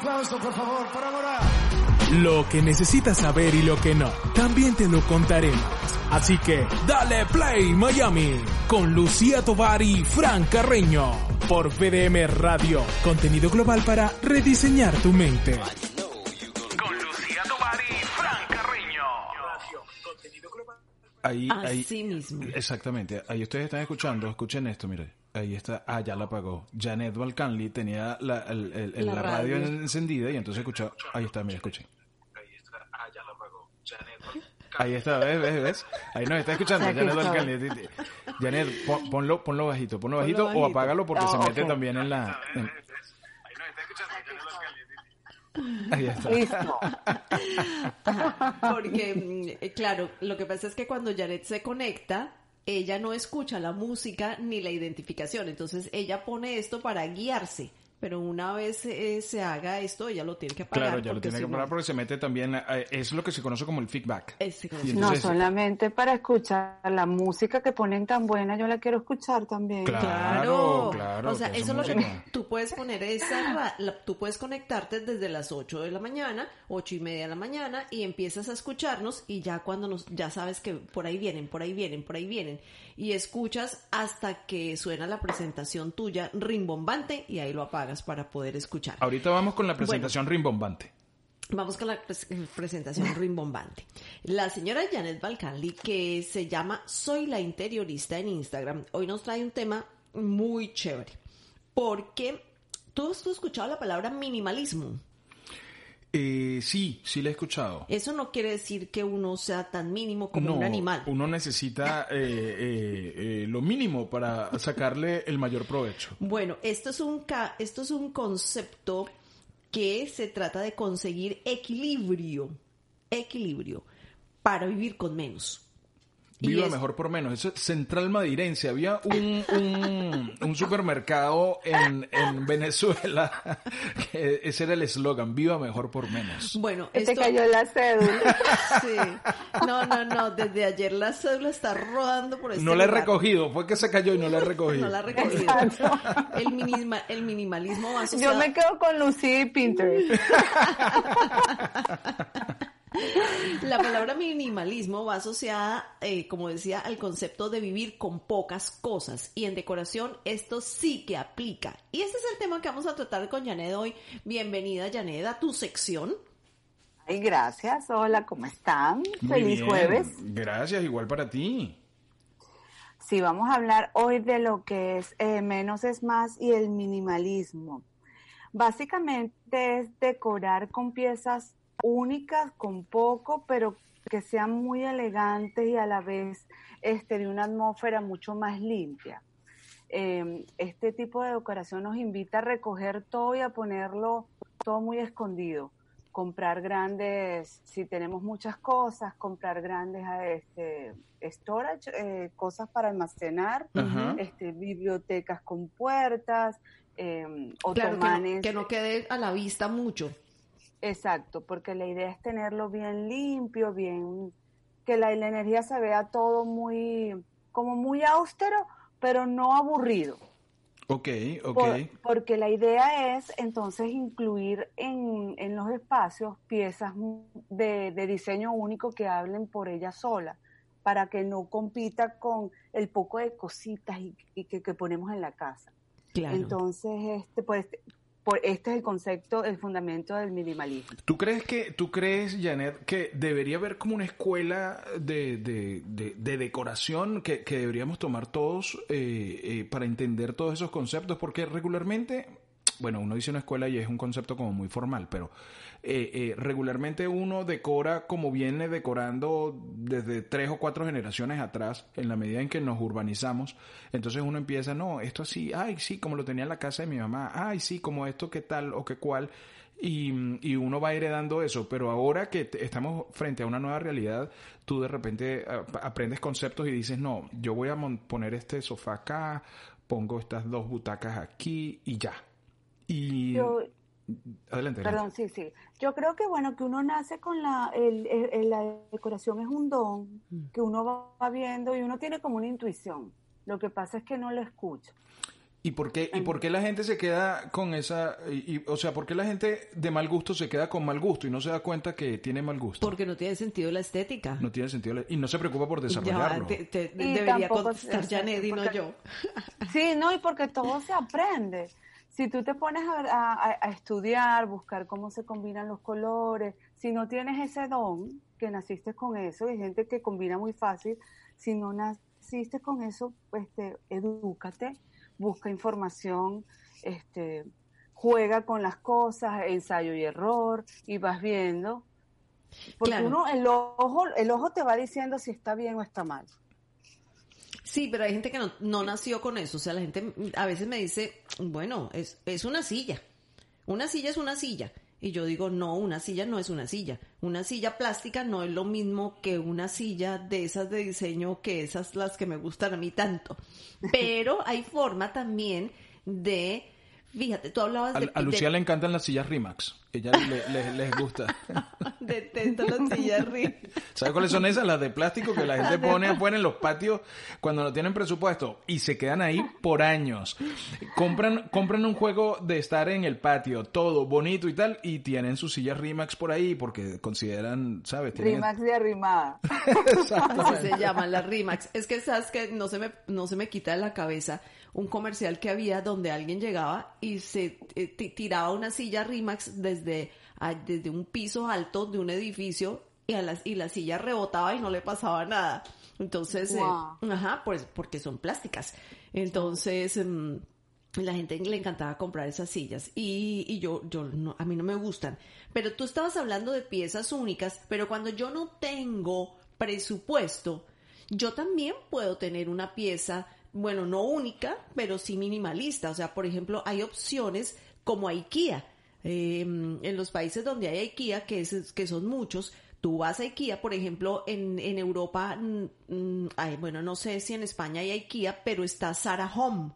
aplauso, por favor, para Morat. Lo que necesitas saber y lo que no, también te lo contaremos. Así que, dale play Miami con Lucía Tovar y Fran Carreño por VDM Radio, contenido global para rediseñar tu mente. Con Lucía Tovar y Fran Carreño. Ahí, ahí, Así mismo. exactamente. Ahí ustedes están escuchando, escuchen esto, mire. Ahí está, ah, ya la apagó. Janet Balcanli tenía la, el- el- el- La la radio. radio. encendida y entonces escuchaba, ahí está, mire, escuchen. Ahí está, ¿ves? ¿ves? ¿ves? Ahí nos está escuchando Aquí Janet está. Balcanli. Janet, pon- ponlo, ponlo bajito, ponlo bajito, o bajito. apágalo porque se Ah, mete ok. también en la... en- Ahí está. Listo. Porque, mm, eh, claro, lo que pasa es que cuando Janet se conecta, ella no escucha la música ni la identificación. Entonces ella pone esto para guiarse. Pero una vez eh, se haga esto, ella lo tiene que apagar. Claro, ya lo tiene si que no- parar porque se mete también, eh, es lo que se conoce como el feedback. Concepto. No solamente para escuchar la música que ponen tan buena, yo la quiero escuchar también. Claro. Claro, claro, O sea, eso esa lo que tú puedes poner esa, la- tú puedes conectarte desde las 8 de la mañana, ocho y media de la mañana y empiezas a escucharnos y ya cuando nos, ya sabes que por ahí vienen, por ahí vienen, por ahí vienen y escuchas hasta que suena la presentación tuya rimbombante y ahí lo apagas para poder escuchar. Ahorita vamos con la presentación rimbombante. Vamos con la pres- presentación rimbombante. La señora Janet Balcanli, que se llama Soy la Interiorista en Instagram, hoy nos trae un tema muy chévere. Porque tú has escuchado la palabra minimalismo. Eh, sí, sí la he escuchado. Eso no quiere decir que uno sea tan mínimo como un animal. uno necesita eh, eh, eh, lo mínimo para sacarle el mayor provecho. Bueno, esto es un ca- esto es un concepto que se trata de conseguir equilibrio, equilibrio para vivir con menos. Viva es- mejor por menos. Eso es Central Madeirense. Había un, un, un supermercado en, en Venezuela. Que ese era el eslogan. Viva mejor por menos. Bueno, Que te esto- cayó la cédula. Sí. No, no, no. Desde ayer la cédula está rodando por este No la he lugar. recogido. Fue que se cayó y no la he recogido. No la he recogido. El, minima- el minimalismo va Yo asociado... me quedo con Lucía y Pinterest. La palabra minimalismo va asociada, eh, como decía, al concepto de vivir con pocas cosas. Y en decoración esto sí que aplica. Y este es el tema que vamos a tratar con Janet hoy. Bienvenida, Janet, a tu sección. Ay, gracias. Hola, ¿cómo están? Muy Feliz bien. jueves. Gracias, igual para ti. Sí, vamos a hablar hoy de lo que es eh, menos es más y el minimalismo. Básicamente es decorar con piezas únicas, con poco, pero que sean muy elegantes y a la vez este, de una atmósfera mucho más limpia. Eh, este tipo de decoración nos invita a recoger todo y a ponerlo todo muy escondido. Comprar grandes, si tenemos muchas cosas, comprar grandes este, storage, eh, cosas para almacenar, este, bibliotecas con puertas, eh, Claro, que no, otomanes. que no quede a la vista mucho. Exacto, porque la idea es tenerlo bien limpio, bien, que la, la energía se vea todo muy, como muy austero, pero no aburrido. Ok, ok. Por- porque la idea es entonces incluir en, en los espacios piezas de, de diseño único que hablen por ella sola, para que no compita con el poco de cositas y, y que, que ponemos en la casa. Claro. Entonces, este, pues, por, este es el concepto, el fundamento del minimalismo. ¿Tú crees que, tú crees, Janet, que debería haber como una escuela de, de, de, de decoración que, que deberíamos tomar todos eh, eh, para entender todos esos conceptos? Porque regularmente, bueno, uno dice una escuela y es un concepto como muy formal, pero eh, eh, regularmente uno decora como viene decorando desde tres o cuatro generaciones atrás, en la medida en que nos urbanizamos. Entonces uno empieza, no, esto así, ay, sí, como lo tenía en la casa de mi mamá, ay, sí, como esto, qué tal o qué cual. Y, y uno va heredando eso, pero ahora que estamos frente a una nueva realidad, tú de repente ah, aprendes conceptos y dices, no, yo voy a poner este sofá acá, pongo estas dos butacas aquí y ya. Y adelante. adelante. Perdón, sí, sí. Yo creo que bueno, que uno nace con la, el, la decoración es un don que uno va viendo y uno tiene como una intuición. Lo que pasa es que no lo escucha. ¿Y por qué, y por qué la gente se queda con esa, y, o sea, por qué la gente de mal gusto se queda con mal gusto y no se da cuenta que tiene mal gusto? Porque no tiene sentido la estética. No tiene sentido la- y no se preocupa por desarrollarlo. Ya, te- te- Y debería tampoco contestar Janet y no yo. Sí, no, y porque todo se aprende. Si tú te pones a, a- a estudiar, buscar cómo se combinan los colores, si no tienes ese don, que naciste con eso, hay gente que combina muy fácil, si no naciste con eso, pues te, edúcate, busca información, este, juega con las cosas, ensayo y error, y vas viendo. Porque Claro. uno, el ojo, el ojo te va diciendo si está bien o está mal. Sí, pero hay gente que no, no nació con eso. O sea, la gente a veces me dice, bueno, es, es una silla. Una silla es una silla. Y yo digo, no, una silla no es una silla. Una silla plástica no es lo mismo que una silla de esas de diseño que esas las que me gustan a mí tanto. Pero hay forma también de, fíjate, tú hablabas A, de... a Lucía de- le encantan las sillas Rimax. Ella le- le- les gusta. Detesto las sillas arriba. ¿Sabes cuáles son esas? Las de plástico que la gente pone afuera en los patios cuando no tienen presupuesto y se quedan ahí por años. Compran, compran un juego de estar en el patio, todo bonito y tal, y tienen sus sillas Rimax por ahí porque consideran, ¿sabes? Tienen- Rimax de arrimada. Así se llaman las Rimax. Es que sabes que no se me no se me quita de la cabeza un comercial que había donde alguien llegaba y se eh, ti- tiraba una silla Rimax desde a- desde un piso alto de un edificio y a las y la silla rebotaba y no le pasaba nada. Entonces, eh, ajá, pues porque son plásticas. Entonces, em, la gente le encantaba comprar esas sillas y, y yo, yo no, a mí no me gustan. Pero tú estabas hablando de piezas únicas, pero cuando yo no tengo presupuesto, yo también puedo tener una pieza, bueno, no única, pero sí minimalista. O sea, por ejemplo, hay opciones como IKEA. Eh, en los países donde hay IKEA, que, es, que son muchos, tú vas a IKEA, por ejemplo, en, en Europa, mm, mm, ay, bueno, no sé si en España hay IKEA, pero está Zara Home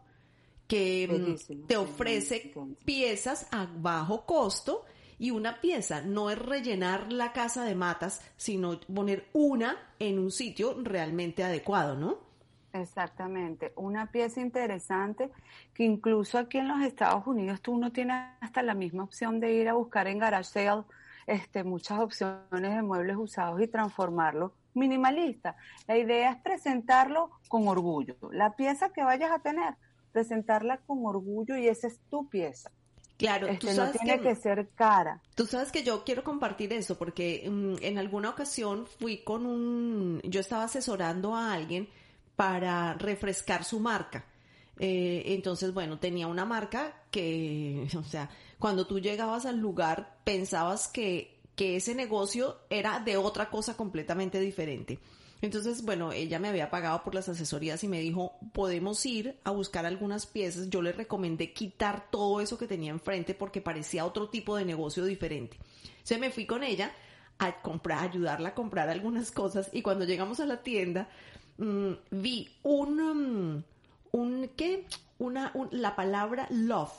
que Bellísimo, te ofrece bellísimo. piezas a bajo costo y una pieza no es rellenar la casa de matas, sino poner una en un sitio realmente adecuado, ¿no? Exactamente, una pieza interesante que incluso aquí en los Estados Unidos tú no tienes hasta la misma opción de ir a buscar en garage sale este, muchas opciones de muebles usados y transformarlo minimalista. La idea es presentarlo con orgullo. La pieza que vayas a tener, presentarla con orgullo y esa es tu pieza. Claro, tú Este, no tiene que, que ser cara. Tú sabes que yo quiero compartir eso porque mm, en alguna ocasión fui con un, yo estaba asesorando a alguien para refrescar su marca. Eh, entonces, bueno, tenía una marca que, o sea, cuando tú llegabas al lugar pensabas que, que ese negocio era de otra cosa completamente diferente. Entonces, bueno, ella me había pagado por las asesorías y me dijo, podemos ir a buscar algunas piezas. Yo le recomendé quitar todo eso que tenía enfrente porque parecía otro tipo de negocio diferente. Entonces me fui con ella a comprar, a ayudarla a comprar algunas cosas y cuando llegamos a la tienda mm, vi un, um, un, ¿qué? Una, un- la palabra love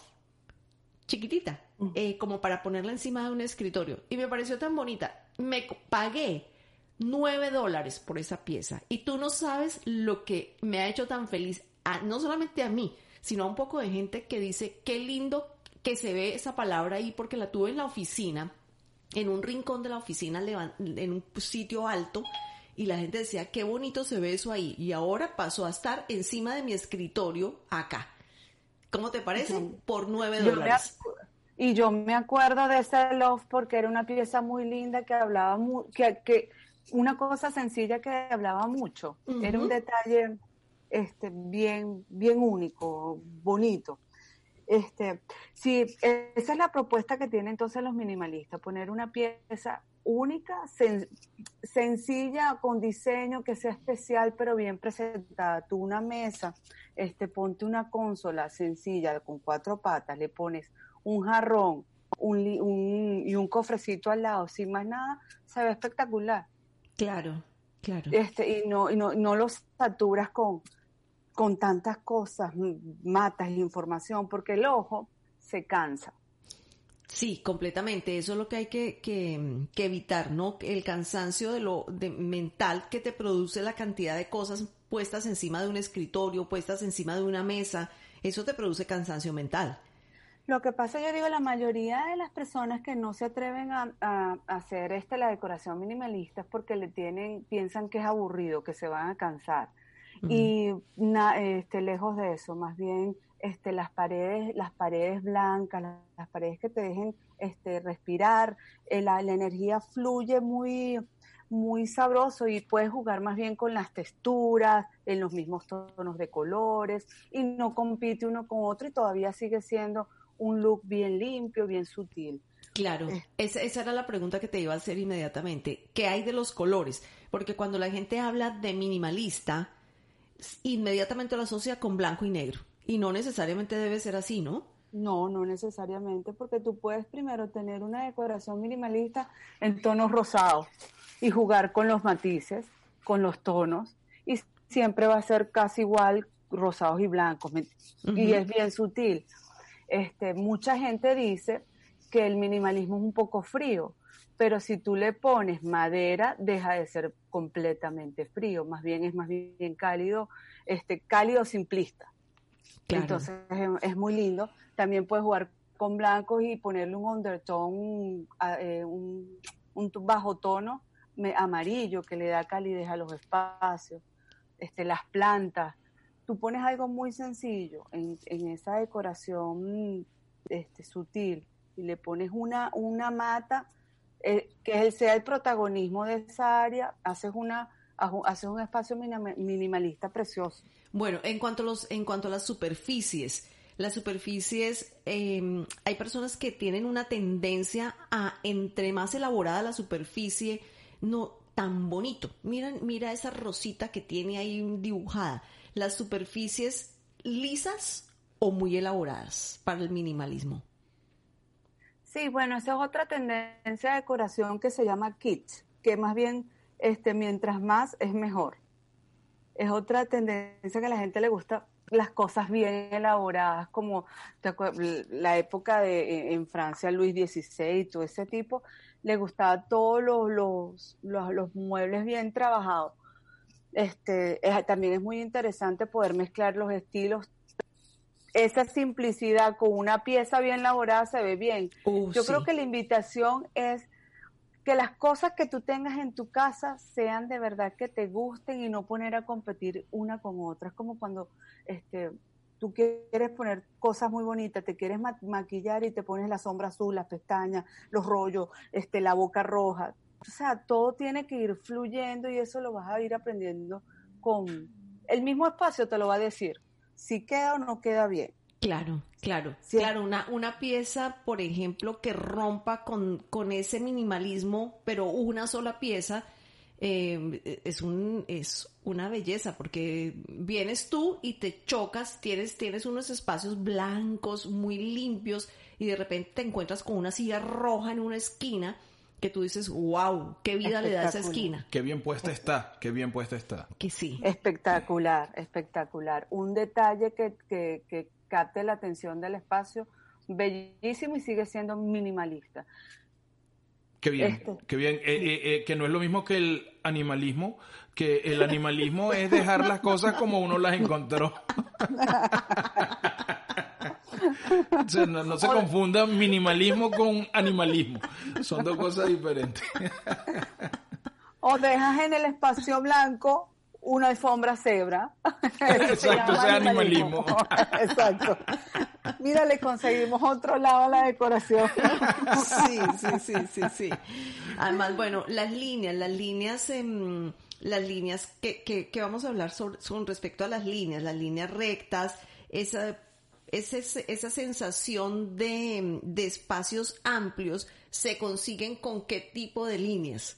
chiquitita, eh, como para ponerla encima de un escritorio. Y me pareció tan bonita. Me pagué nueve dólares por esa pieza. Y tú no sabes lo que me ha hecho tan feliz, a- no solamente a mí, sino a un poco de gente que dice, qué lindo que se ve esa palabra ahí porque la tuve en la oficina, en un rincón de la oficina, en un sitio alto. Y la gente decía, qué bonito se ve eso ahí. Y ahora pasó a estar encima de mi escritorio acá. ¿Cómo te parece? Por nueve dólares. y yo me acuerdo de ese love porque era una pieza muy linda que hablaba mu- que, que una cosa sencilla que hablaba mucho. Era un detalle este bien bien único, bonito. Este, sí, esa es la propuesta que tienen entonces los minimalistas, poner una pieza única, sen- sencilla, con diseño que sea especial, pero bien presentada. Tú una mesa, este, ponte una consola sencilla con cuatro patas, le pones un jarrón un, y un cofrecito al lado, sin más nada, se ve espectacular. Claro, claro. Este, y no, y no, no los saturas con, con tantas cosas, matas información, porque el ojo se cansa. Sí, completamente. Eso es lo que hay que, que, que evitar, ¿no? El cansancio de lo de mental que te produce la cantidad de cosas puestas encima de un escritorio, puestas encima de una mesa. eso te produce cansancio mental. Lo que pasa, yo digo, la mayoría de las personas que no se atreven a, hacer este, la decoración minimalista es porque le tienen, piensan que es aburrido, que se van a cansar. Y este, lejos de eso, más bien este, las paredes, las paredes blancas, las, paredes que te dejen este, respirar, eh, la, energía fluye muy, muy sabroso y puedes jugar más bien con las texturas, en los mismos tonos de colores y no compite uno con otro y todavía sigue siendo un look bien limpio, bien sutil. Claro, eh. esa, esa, era la pregunta que te iba a hacer inmediatamente. ¿Qué hay de los colores? Porque cuando la gente habla de minimalista, inmediatamente lo asocia con blanco y negro. Y no necesariamente debe ser así, ¿no? No, no necesariamente, porque tú puedes primero tener una decoración minimalista en tonos rosados y jugar con los matices, con los tonos, y siempre va a ser casi igual rosados y blancos, y es bien sutil. Este, mucha gente dice que el minimalismo es un poco frío, pero si tú le pones madera, deja de ser completamente frío, más bien es más bien cálido, este, cálido simplista. Entonces es, muy lindo. También puedes jugar con blancos y ponerle un undertone, eh, un, un, bajo tono amarillo que le da calidez a los espacios, este, las plantas, tú pones algo muy sencillo en, esa decoración este, sutil y le pones una, una mata eh, que sea el protagonismo de esa área, haces una haces un espacio minimalista precioso. Bueno, en cuanto a los, en cuanto a las superficies, las superficies, em, hay personas que tienen una tendencia a entre más elaborada la superficie, no tan bonito. Mira, mira esa rosita que tiene ahí dibujada las superficies lisas o muy elaboradas para el minimalismo? Sí, bueno, esa es otra tendencia de decoración que se llama kit, que más bien este, mientras más es mejor. Es otra tendencia que a la gente le gusta las cosas bien elaboradas, como la época de en Francia, Luis XVI, todo ese tipo, le gustaba todos los, los, los muebles bien trabajados este, también es muy interesante poder mezclar los estilos. Esa simplicidad con una pieza bien elaborada se ve bien. Uh, Yo creo que la invitación es que las cosas que tú tengas en tu casa sean de verdad que te gusten y no poner a competir una con otra. Es como cuando este, tú quieres poner cosas muy bonitas, te quieres maquillar y te pones la sombra azul, las pestañas, los rollos, este, la boca roja o sea, todo tiene que ir fluyendo y eso lo vas a ir aprendiendo con el mismo espacio, te lo va a decir, si queda o no queda bien. Claro, claro, claro, una, una pieza, por ejemplo, que rompa con, con ese minimalismo, pero una sola pieza, eh, es, un, es una belleza, porque vienes tú y te chocas, tienes, tienes unos espacios blancos, muy limpios, y de repente te encuentras con una silla roja en una esquina, que tú dices, wow, qué vida le da esa esquina. Qué bien puesta está, qué bien puesta está. Que sí. Espectacular, espectacular. Un detalle que, que, capte la atención del espacio, bellísimo y sigue siendo minimalista. Qué bien, este. qué bien. Eh, eh, eh, que no es lo mismo que el animalismo, que el animalismo es dejar las cosas como uno las encontró. no, se confunda minimalismo con animalismo. Son dos cosas diferentes. o dejas en el espacio blanco una alfombra cebra. Exacto, sea animalismo. Exacto. Mira, le conseguimos otro lado a la decoración. Sí, sí, sí, sí, sí. Además, bueno, las líneas, las líneas, en, las líneas que, que, que, vamos a hablar sobre, con respecto a las líneas, las líneas rectas, esa esa sensación de, espacios amplios se consiguen con qué tipo de líneas?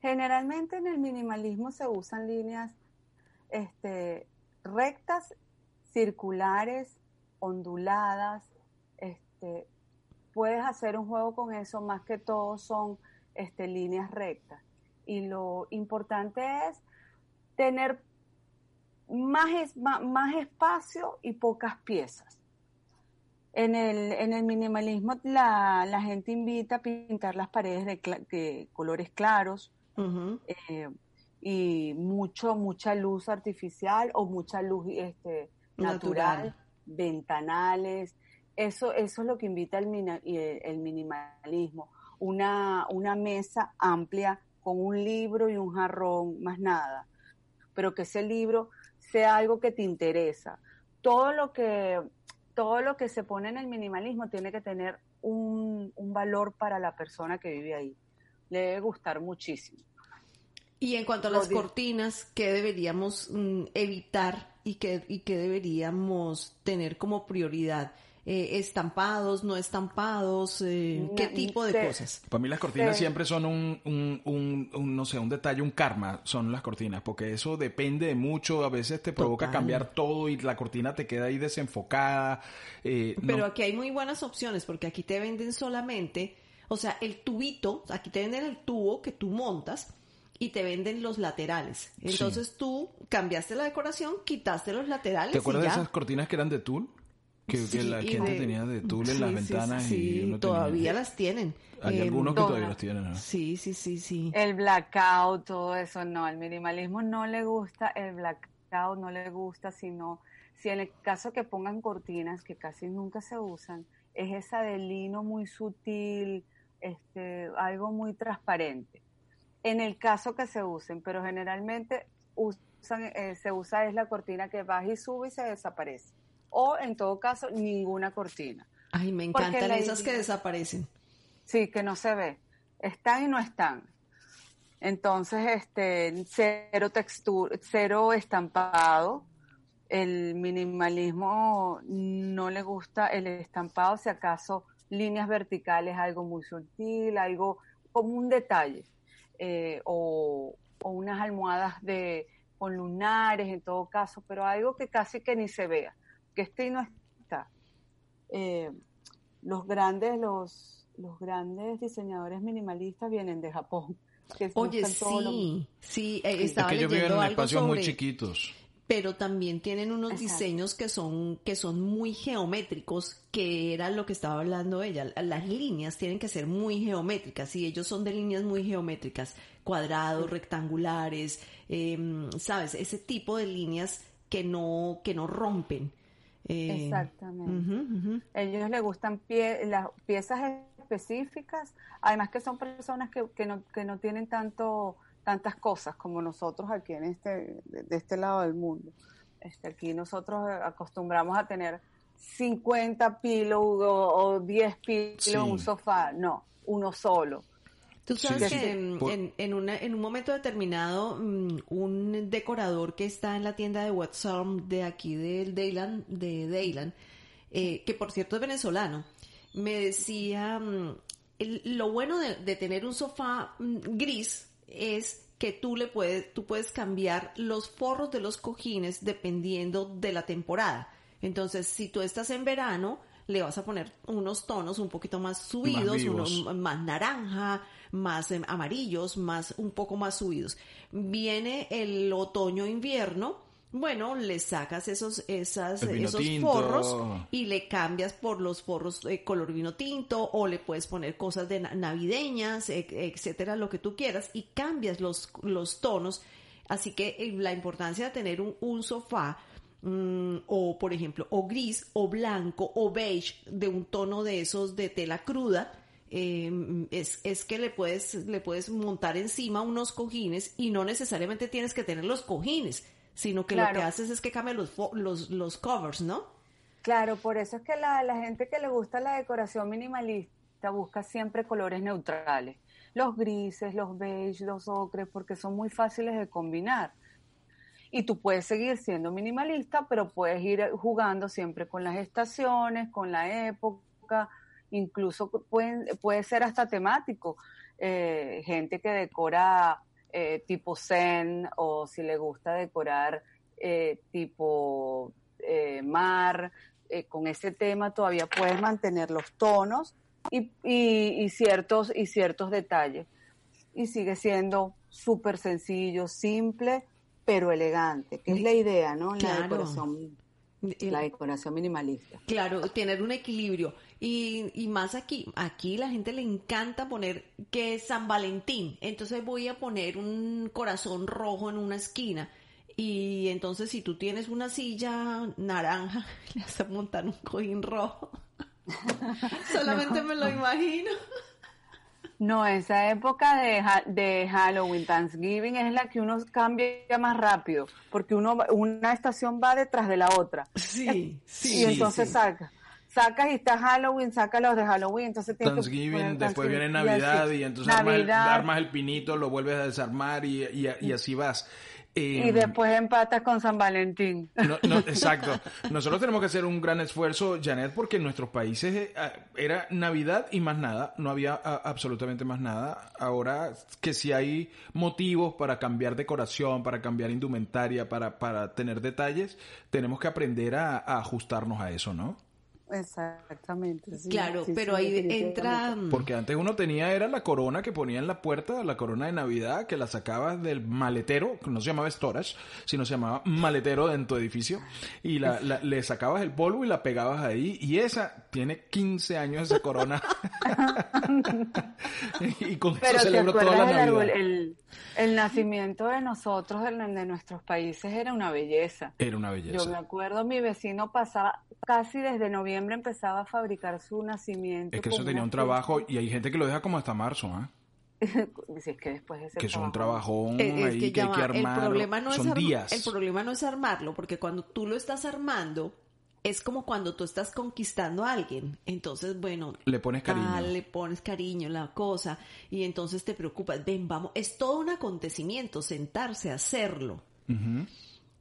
Generalmente en el minimalismo se usan líneas este, rectas, circulares, onduladas. Este, puedes hacer un juego con eso, más que todo son este, líneas rectas. Y lo importante es tener más, más, espacio y pocas piezas. En el, en el minimalismo la, la, gente invita a pintar las paredes de, colores claros eh, y mucho, mucha luz artificial o mucha luz este, natural. ventanales. Eso, eso es lo que invita el, el minimalismo. Una, una mesa amplia con un libro y un jarrón, más nada. Pero que ese libro sea algo que te interesa. Todo lo que, todo lo que se pone en el minimalismo tiene que tener un, un valor para la persona que vive ahí. Le debe gustar muchísimo. Y en cuanto a las cortinas, ¿qué deberíamos mm, evitar y qué, y qué deberíamos tener como prioridad? Eh, estampados, no estampados, eh, qué tipo de cosas. Para mí las cortinas siempre son un, un, un, no sé, un detalle, un karma, son las cortinas, porque eso depende de mucho, a veces te provoca cambiar todo y la cortina te queda ahí desenfocada. Eh, Pero aquí hay muy buenas opciones, porque aquí te venden solamente, o sea, el tubito, aquí te venden el tubo que tú montas, y te venden los laterales. Entonces tú cambiaste la decoración, quitaste los laterales. ¿Te acuerdas de esas cortinas que eran de tul? Que, la gente tenía de tul en las ventanas y todavía las tienen. Hay eh, algunos que todavía los tienen. Sí, sí, sí, sí. El blackout, todo eso, no, al minimalismo no le gusta el blackout, no le gusta, sino si en el caso que pongan cortinas, que casi nunca se usan, es esa de lino muy sutil, este, algo muy transparente en el caso que se usen, pero generalmente usan, eh, se usa es la cortina que baja y sube y se desaparece. O en todo caso, ninguna cortina. Ay, me encantan esas que desaparecen. Sí, que no se ve. Están y no están. Entonces, este, cero textura, cero estampado. El minimalismo no le gusta el estampado, si acaso líneas verticales, algo muy sutil, algo como un detalle eh, o, unas almohadas de, con lunares en todo caso, pero algo que casi que ni se vea, que este no está. Eh, los grandes, los, los grandes diseñadores minimalistas vienen de Japón. Oye, sí, sí, eh, estaba es que viven en espacios muy chiquitos pero también tienen unos diseños que son, que son muy geométricos, que era lo que estaba hablando ella. Las líneas tienen que ser muy geométricas y ellos son de líneas muy geométricas, cuadrados, rectangulares, em, sabes, ese tipo de líneas que no, que no rompen. Eh, Exactamente. Ellos les gustan pie, las piezas específicas, además que son personas que, que, no, que no tienen tanto tantas cosas como nosotros aquí en este, de este lado del mundo. Este, aquí nosotros acostumbramos a tener 50 pilos o, 10 pilos en un sofá. No, uno solo. Tú sabes que en, en, un momento determinado, mm, un decorador que está en la tienda de WhatsApp de aquí del Dayland, de Dayland, eh, que por cierto es venezolano, me decía, mm, lo bueno de, tener un sofá mm, gris es que tú le puedes, tú puedes cambiar los forros de los cojines dependiendo de la temporada. Entonces, si tú estás en verano, le vas a poner unos tonos un poquito más subidos, unos más naranja, más em, amarillos, más un poco más subidos. Viene el otoño-invierno bueno, le sacas esos, esas, esos forros y le cambias por los forros de color vino tinto o le puedes poner cosas de navideñas, etcétera, lo que tú quieras y cambias los, los tonos. Así que eh, la importancia de tener un, sofá mm, o por ejemplo o gris o blanco o beige de un tono de esos de tela cruda em, es, es, que le puedes le puedes montar encima unos cojines y no necesariamente tienes que tener los cojines sino que lo que haces es que cambia los, los, los covers, ¿no? Claro, por eso es que la, la gente que le gusta la decoración minimalista busca siempre colores neutrales. Los grises, los beige, los ocres, porque son muy fáciles de combinar. Y tú puedes seguir siendo minimalista, pero puedes ir jugando siempre con las estaciones, con la época, incluso pueden, puede ser hasta temático. Eh, gente que decora eh, tipo zen o si le gusta decorar eh, tipo mar, con ese tema todavía puedes mantener los tonos y, ciertos, y ciertos detalles. Y sigue siendo súper sencillo, simple, pero elegante, que es la idea, ¿no? La decoración la decoración minimalista. Claro, tener un equilibrio. Y, y más aquí, aquí la gente le encanta poner que es San Valentín. Entonces voy a poner un corazón rojo en una esquina. Y entonces si tú tienes una silla naranja, le vas a montar un cojín rojo. Solamente me lo imagino. No, esa época de, de Halloween, Thanksgiving es la que uno cambia más rápido, porque uno una estación va detrás de la otra. Sí, sí. Y entonces saca. Sacas y está Halloween, saca los de Halloween, entonces Thanksgiving, después viene Navidad y, entonces Armas, el, pinito, lo vuelves a desarmar y, y así vas y em, después empatas con San Valentín. No, exacto. Nosotros tenemos que hacer un gran esfuerzo, Janet, porque en nuestros países eh, era Navidad y más nada. No había absolutamente más nada. Ahora que si hay motivos para cambiar decoración, para cambiar indumentaria, para, para tener detalles, tenemos que aprender a ajustarnos a eso, ¿no? Exactamente. claro, pero ahí entra... Mm, Porque antes uno tenía, era la corona que ponía en la puerta, la corona de Navidad, que la sacabas del maletero, que no se llamaba storage, sino se llamaba maletero en tu edificio, y la, le sacabas el polvo y la pegabas ahí, y esa tiene 15 años esa corona. y con eso celebro toda la Navidad. El, el, nacimiento de nosotros, de, de nuestros países, era una belleza. Era una belleza. Yo me acuerdo, mi vecino pasaba casi desde noviembre empezaba a fabricar su nacimiento. Es que eso tenía un trabajo y hay gente que lo deja como hasta marzo, ¿ah? es que después que es un trabajón ahí que, hay que armarlo. El problema no es días. El problema no es armarlo, porque cuando tú lo estás armando, es como cuando tú estás conquistando a alguien. Entonces, bueno, le pones cariño. le pones cariño, la cosa, y entonces te preocupas. Ven, vamos, es todo un acontecimiento, sentarse, hacerlo.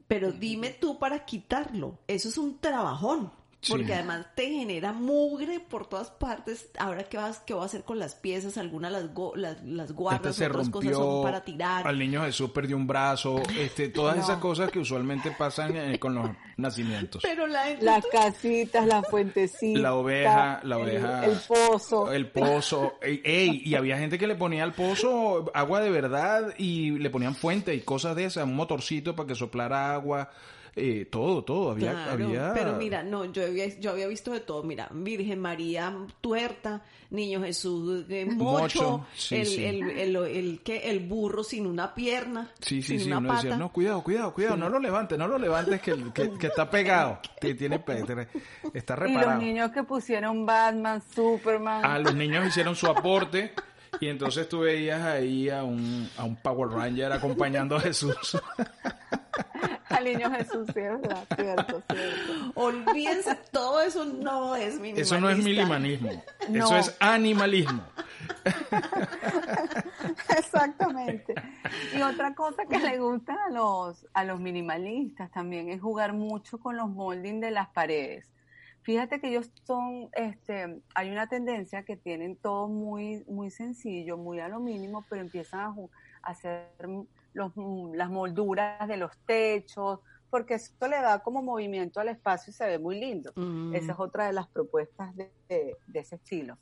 Pero dime tú para quitarlo. Eso es un trabajón. Porque además te genera mugre por todas partes. Ahora, ¿qué vas, qué voy a hacer con las piezas? Algunas las, las, las guardas, este otras cosas son para tirar. Al niño Jesús perdió un brazo. este Todas esas cosas que usualmente pasan eh, con los nacimientos. Pero la Las casitas, la fuentecita. La oveja, la oveja. El, pozo. El pozo. Ey, y había gente que le ponía al pozo agua de verdad y le ponían fuente y cosas de esas, un motorcito para que soplara agua. Eh, todo, todo, había, había... Pero mira, no, yo había, yo había visto de todo, mira, Virgen María tuerta, Niño Jesús de mocho, el, El, el, el, burro sin una pierna, Sí, sí, sí, uno decía, no, cuidado, cuidado, cuidado, no lo levantes, no lo levantes que, que, está pegado, que tiene, está reparado. Y los niños que pusieron Batman, Superman. Ah, los niños hicieron su aporte y entonces tú veías ahí a un, a un Power Ranger acompañando a Jesús. al niño Jesús, cierto, cierto, cierto. Olvídense, todo eso no es minimalismo. Eso no es minimalismo, eso es animalismo. Exactamente. Y otra cosa que le gusta a los, a los minimalistas también es jugar mucho con los molding de las paredes. Fíjate que ellos son, este, hay una tendencia que tienen todo muy, muy sencillo, muy a lo mínimo, pero empiezan a, a hacer los, mm, las molduras de los techos, porque esto le da como movimiento al espacio y se ve muy lindo. Mm. Esa es otra de las propuestas de, ese estilo.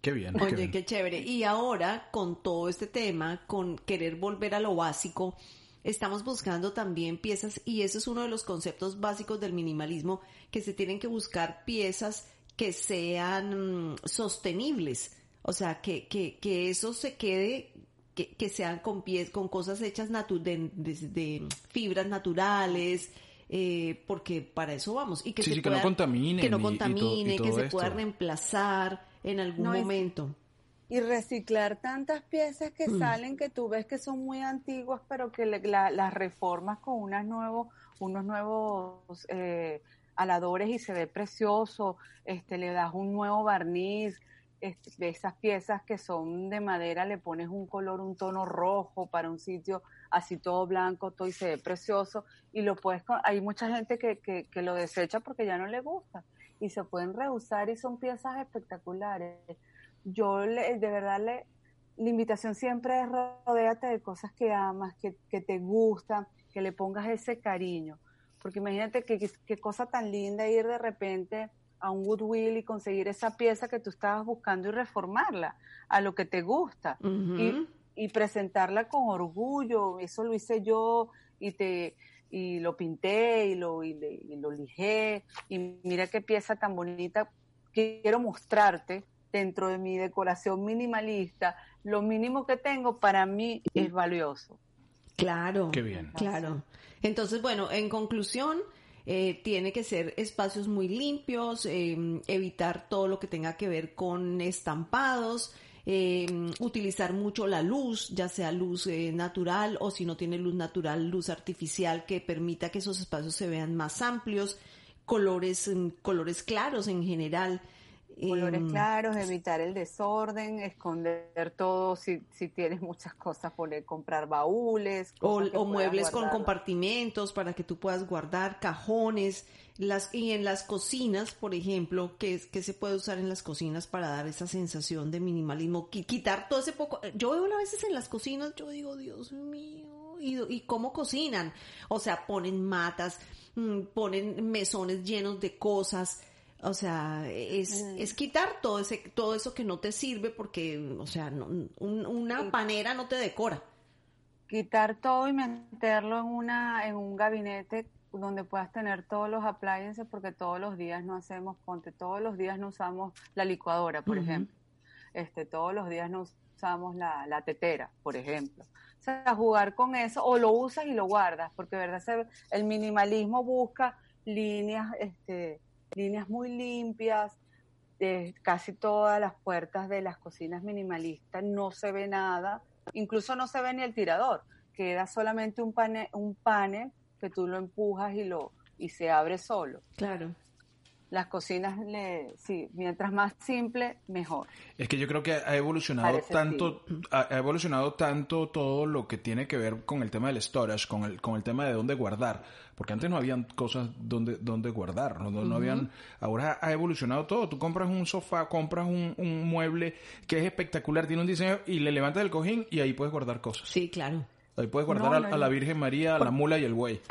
Qué bien. Oye, qué, chévere. Y ahora, con todo este tema, con querer volver a lo básico, estamos buscando también piezas, y ese es uno de los conceptos básicos del minimalismo, que se tienen que buscar piezas que sean mm, sostenibles. O sea, que, que, que eso se quede que, sean con pies, con cosas hechas de, fibras naturales, eh, porque para eso vamos. Y que, se no contamine. Que no contamine, que se pueda reemplazar en algún momento. Y, reciclar tantas piezas que mm. salen que tú ves que son muy antiguas, pero que las reformas con unas nuevos, unos nuevos eh, aladores y se ve precioso, este, le das un nuevo barniz, de esas piezas que son de madera, le pones un color, un tono rojo para un sitio así todo blanco, todo y se ve precioso y lo puedes, hay mucha gente que, que, lo desecha porque ya no le gusta y se pueden reusar y son piezas espectaculares. Yo le, de verdad le, la invitación siempre es rodéate de cosas que amas, que, que te gustan, que le pongas ese cariño, porque imagínate qué cosa tan linda ir de repente a un Goodwill y conseguir esa pieza que tú estabas buscando y reformarla a lo que te gusta. Y, y, presentarla con orgullo. Eso lo hice yo y te y lo pinté y lo, y, lo lijé. Y mira qué pieza tan bonita. Quiero mostrarte dentro de mi decoración minimalista. Lo mínimo que tengo para mí es valioso. Claro. Qué bien. Claro. Entonces, bueno, en conclusión, eh, tiene que ser espacios muy limpios, eh, evitar todo lo que tenga que ver con estampados, eh, utilizar mucho la luz, ya sea luz eh, natural o si no tiene luz natural, luz artificial que permita que esos espacios se vean más amplios, colores, mm, colores claros en general. Colores Em, claros, evitar el desorden, esconder todo, si, si tienes muchas cosas, poner, comprar baúles. O, que muebles con compartimentos para que tú puedas guardar cajones. Las, y en las cocinas, por ejemplo, ¿qué, es- qué se puede usar en las cocinas para dar esa sensación de minimalismo? Qui- Quitar todo ese poco. Yo veo a veces en las cocinas, yo digo, Dios mío, ¿y, y cómo cocinan? O sea, ponen matas, mm, ponen mesones llenos de cosas. O sea, es, es quitar todo ese, todo eso que no te sirve porque, o sea, no- un- una panera no te decora. quitar todo y meterlo en una en un gabinete donde puedas tener todos los appliances porque todos los días no hacemos ponte todos los días no usamos la licuadora por ejemplo. Este todos los días no usamos la, la tetera por ejemplo. O sea jugar con eso o lo usas y lo guardas porque verdad Se- el minimalismo busca líneas este líneas muy limpias eh, casi todas las puertas de las cocinas minimalistas no se ve nada, incluso no se ve ni el tirador, queda solamente un panel, un panel que tú lo empujas y lo y se abre solo. Claro. Las cocinas, le, sí, mientras más simple, mejor. Es que yo creo que ha evolucionado Parece tanto, ha, ha evolucionado tanto todo lo que tiene que ver con el tema del storage, con el, con el tema de dónde guardar, porque antes no habían cosas donde, donde guardar, no, no, habían, ahora ha evolucionado todo, tú compras un sofá, compras un, un mueble que es espectacular, tiene un diseño y le levantas el cojín y ahí puedes guardar cosas. Sí, claro. Ahí puedes guardar No, a, no, a la. Virgen María, a la mula y el buey.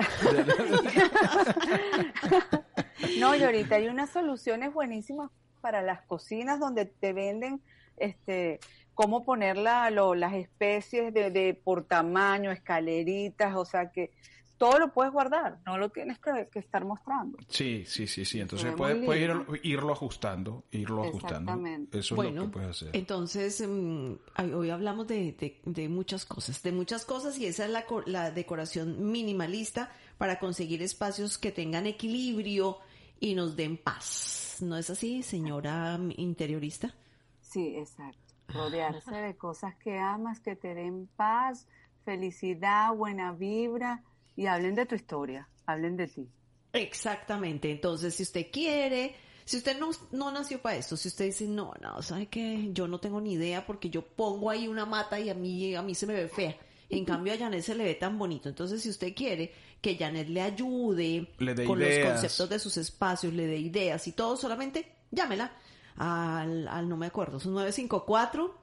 No, y ahorita hay unas soluciones buenísimas para las cocinas donde te venden este cómo poner la- lo- las especies de, de por tamaño, escaleritas, o sea que todo lo puedes guardar, no lo tienes que, que estar mostrando. Sí, sí, sí, sí. Entonces puedes, ir- irlo ajustando, irlo ajustando. Exactamente. Eso es bueno, lo que puedes hacer. entonces mm, hoy hablamos de, de- de muchas cosas, de muchas cosas y esa es la, co- la decoración minimalista para conseguir espacios que tengan equilibrio y nos den paz. ¿No es así, señora interiorista? Sí, exacto. Rodearse de cosas que amas, que te den paz, felicidad, buena vibra y hablen de tu historia, hablen de ti. Exactamente. Entonces, si usted quiere, si usted no, no nació para esto, si usted dice, no, no, ¿sabe qué? Yo no tengo ni idea porque yo pongo ahí una mata y a mí, a mí se me ve fea. En cambio, a Janet se le ve tan bonito. Entonces, si usted quiere que Janet le ayude Le dé con ideas. los conceptos de sus espacios, le dé ideas y todo, solamente llámela al, al no me acuerdo, su 954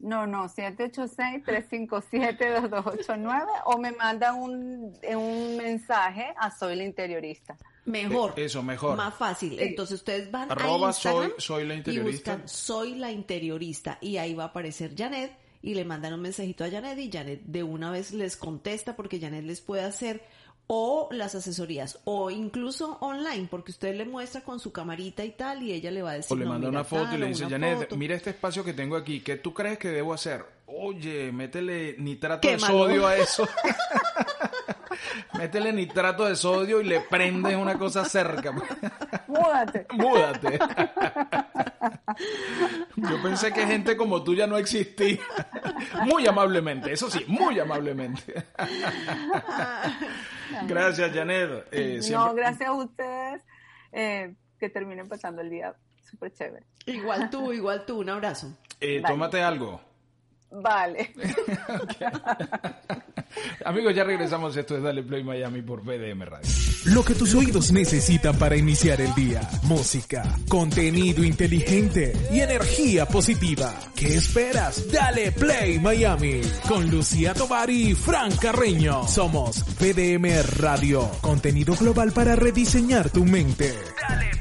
No, no, 786-357-2289 o me mandan un, un mensaje a Soy la Interiorista. Mejor. Eh, eso, mejor. Más fácil. Entonces ustedes van Arroba a Instagram soy- soy la interiorista. y buscan soy la interiorista y ahí va a aparecer Janet y le mandan un mensajito a Janet y Janet de una vez les contesta porque Janet les puede hacer o las asesorías o incluso online porque usted le muestra con su camarita y tal y ella le va a decir O le "No, manda mira una foto y tal, le o dice, Janet, foto". mira este espacio que tengo aquí, ¿qué tú crees que debo hacer? Oye, métele nitrato de Quémalo. sodio a eso. métele nitrato de sodio y le prendes una cosa cerca. Múdate. Múdate. Yo pensé que gente como tú ya no existía. Muy amablemente, eso sí, muy amablemente. Gracias, Janet. Eh, No, gracias a ustedes. eh, que terminen pasando el día súper chévere. Igual tú, igual tú, un abrazo. eh, tómate algo. Vale. Amigos, ya regresamos. Esto es Dale Play Miami por BDM Radio. Lo que tus oídos necesitan para iniciar el día. Música, contenido inteligente y energía positiva. ¿Qué esperas? Dale Play Miami con Lucía Tovar y Fran Carreño. Somos BDM Radio. Contenido global para rediseñar tu mente. Dale